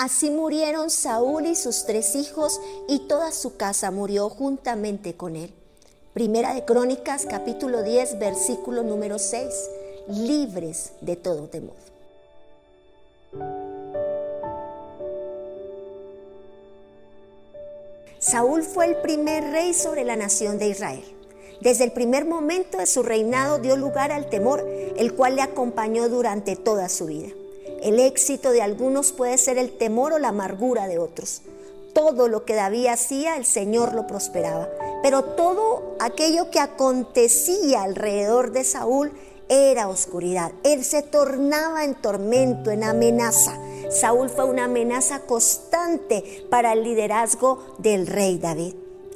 Así murieron Saúl y sus tres hijos y toda su casa murió juntamente con él. Primera de Crónicas capítulo 10 versículo número 6. Libres de todo temor. Saúl fue el primer rey sobre la nación de Israel. Desde el primer momento de su reinado dio lugar al temor, el cual le acompañó durante toda su vida. El éxito de algunos puede ser el temor o la amargura de otros. Todo lo que David hacía, el Señor lo prosperaba. Pero todo aquello que acontecía alrededor de Saúl era oscuridad. Él se tornaba en tormento, en amenaza. Saúl fue una amenaza constante para el liderazgo del rey David.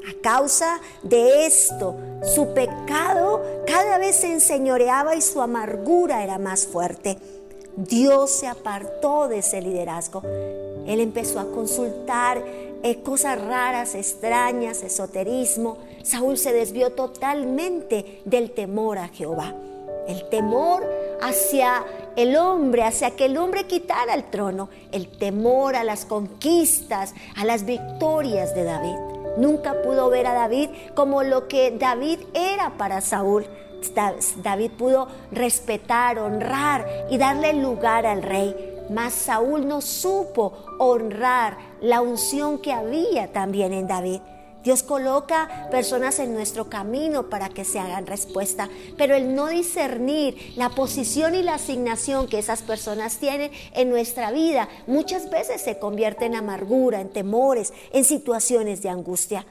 A causa de esto, su pecado cada vez se enseñoreaba y su amargura era más fuerte. Dios se apartó de ese liderazgo. Él empezó a consultar eh, cosas raras, extrañas, esoterismo. Saúl se desvió totalmente del temor a Jehová. El temor hacia el hombre, hacia que el hombre quitara el trono. El temor a las conquistas, a las victorias de David. Nunca pudo ver a David como lo que David era para Saúl. David pudo respetar, honrar y darle lugar al rey. Mas Saúl no supo honrar la unción que había también en David. Dios coloca personas en nuestro camino para que se hagan respuesta, pero el no discernir la posición y la asignación que esas personas tienen en nuestra vida muchas veces se convierte en amargura, en temores, en situaciones de angustia.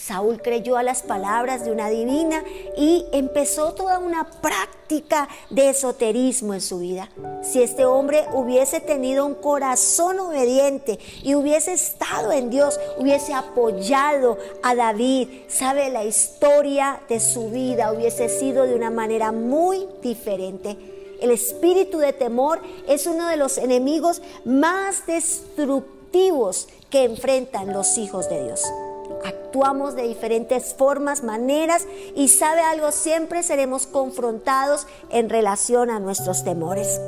Saúl creyó a las palabras de una divina y empezó toda una práctica de esoterismo en su vida. Si este hombre hubiese tenido un corazón obediente y hubiese estado en Dios, hubiese apoyado a David, sabe, la historia de su vida hubiese sido de una manera muy diferente. El espíritu de temor es uno de los enemigos más destructivos que enfrentan los hijos de Dios actuamos de diferentes formas, maneras y sabe algo, siempre seremos confrontados en relación a nuestros temores.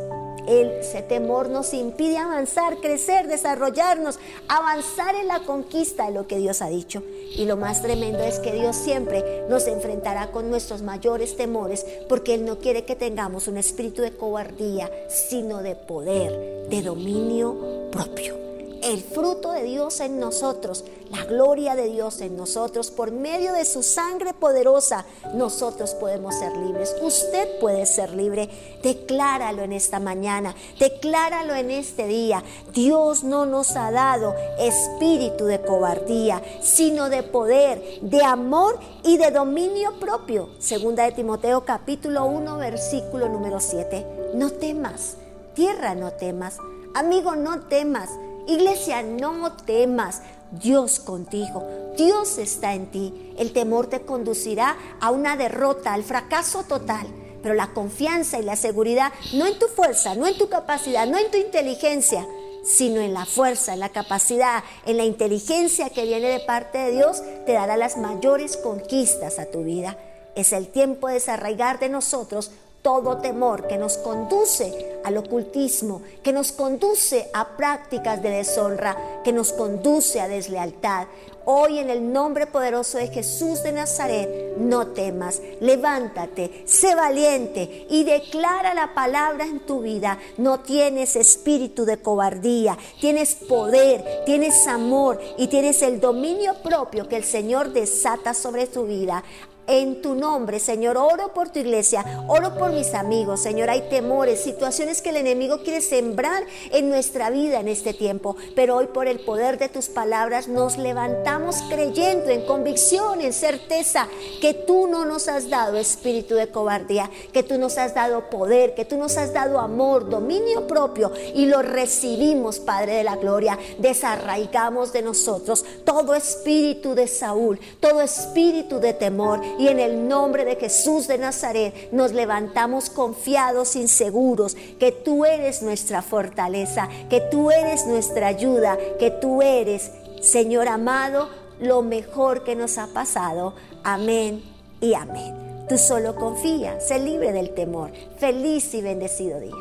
Ese temor nos impide avanzar, crecer, desarrollarnos, avanzar en la conquista de lo que Dios ha dicho. Y lo más tremendo es que Dios siempre nos enfrentará con nuestros mayores temores porque Él no quiere que tengamos un espíritu de cobardía, sino de poder, de dominio propio el fruto de Dios en nosotros, la gloria de Dios en nosotros, por medio de su sangre poderosa, nosotros podemos ser libres. Usted puede ser libre. Decláralo en esta mañana, decláralo en este día. Dios no nos ha dado espíritu de cobardía, sino de poder, de amor y de dominio propio. Segunda de Timoteo capítulo 1 versículo número 7. No temas, tierra no temas, amigo no temas. Iglesia, no temas, Dios contigo, Dios está en ti. El temor te conducirá a una derrota, al fracaso total. Pero la confianza y la seguridad, no en tu fuerza, no en tu capacidad, no en tu inteligencia, sino en la fuerza, en la capacidad, en la inteligencia que viene de parte de Dios, te dará las mayores conquistas a tu vida. Es el tiempo de desarraigar de nosotros todo temor que nos conduce al ocultismo, que nos conduce a prácticas de deshonra, que nos conduce a deslealtad. Hoy en el nombre poderoso de Jesús de Nazaret, no temas, levántate, sé valiente y declara la palabra en tu vida. No tienes espíritu de cobardía, tienes poder, tienes amor y tienes el dominio propio que el Señor desata sobre tu vida en tu nombre, Señor. Oro por tu iglesia, oro por mis amigos, Señor. Hay temores, situaciones que el enemigo quiere sembrar en nuestra vida en este tiempo, pero hoy por el poder de tus palabras nos levantamos creyendo en convicción, en certeza que tú no nos has dado espíritu de cobardía, que tú nos has dado poder, que tú nos has dado amor, dominio propio y lo recibimos, Padre de la Gloria. Desarraigamos de nosotros todo espíritu de Saúl, todo espíritu de temor y en el nombre de Jesús de Nazaret nos levantamos confiados, inseguros, que tú eres nuestra fortaleza, que tú eres nuestra ayuda, que tú eres, Señor amado, lo mejor que nos ha pasado. Amén y amén. Tú solo confía, sé libre del temor. Feliz y bendecido día.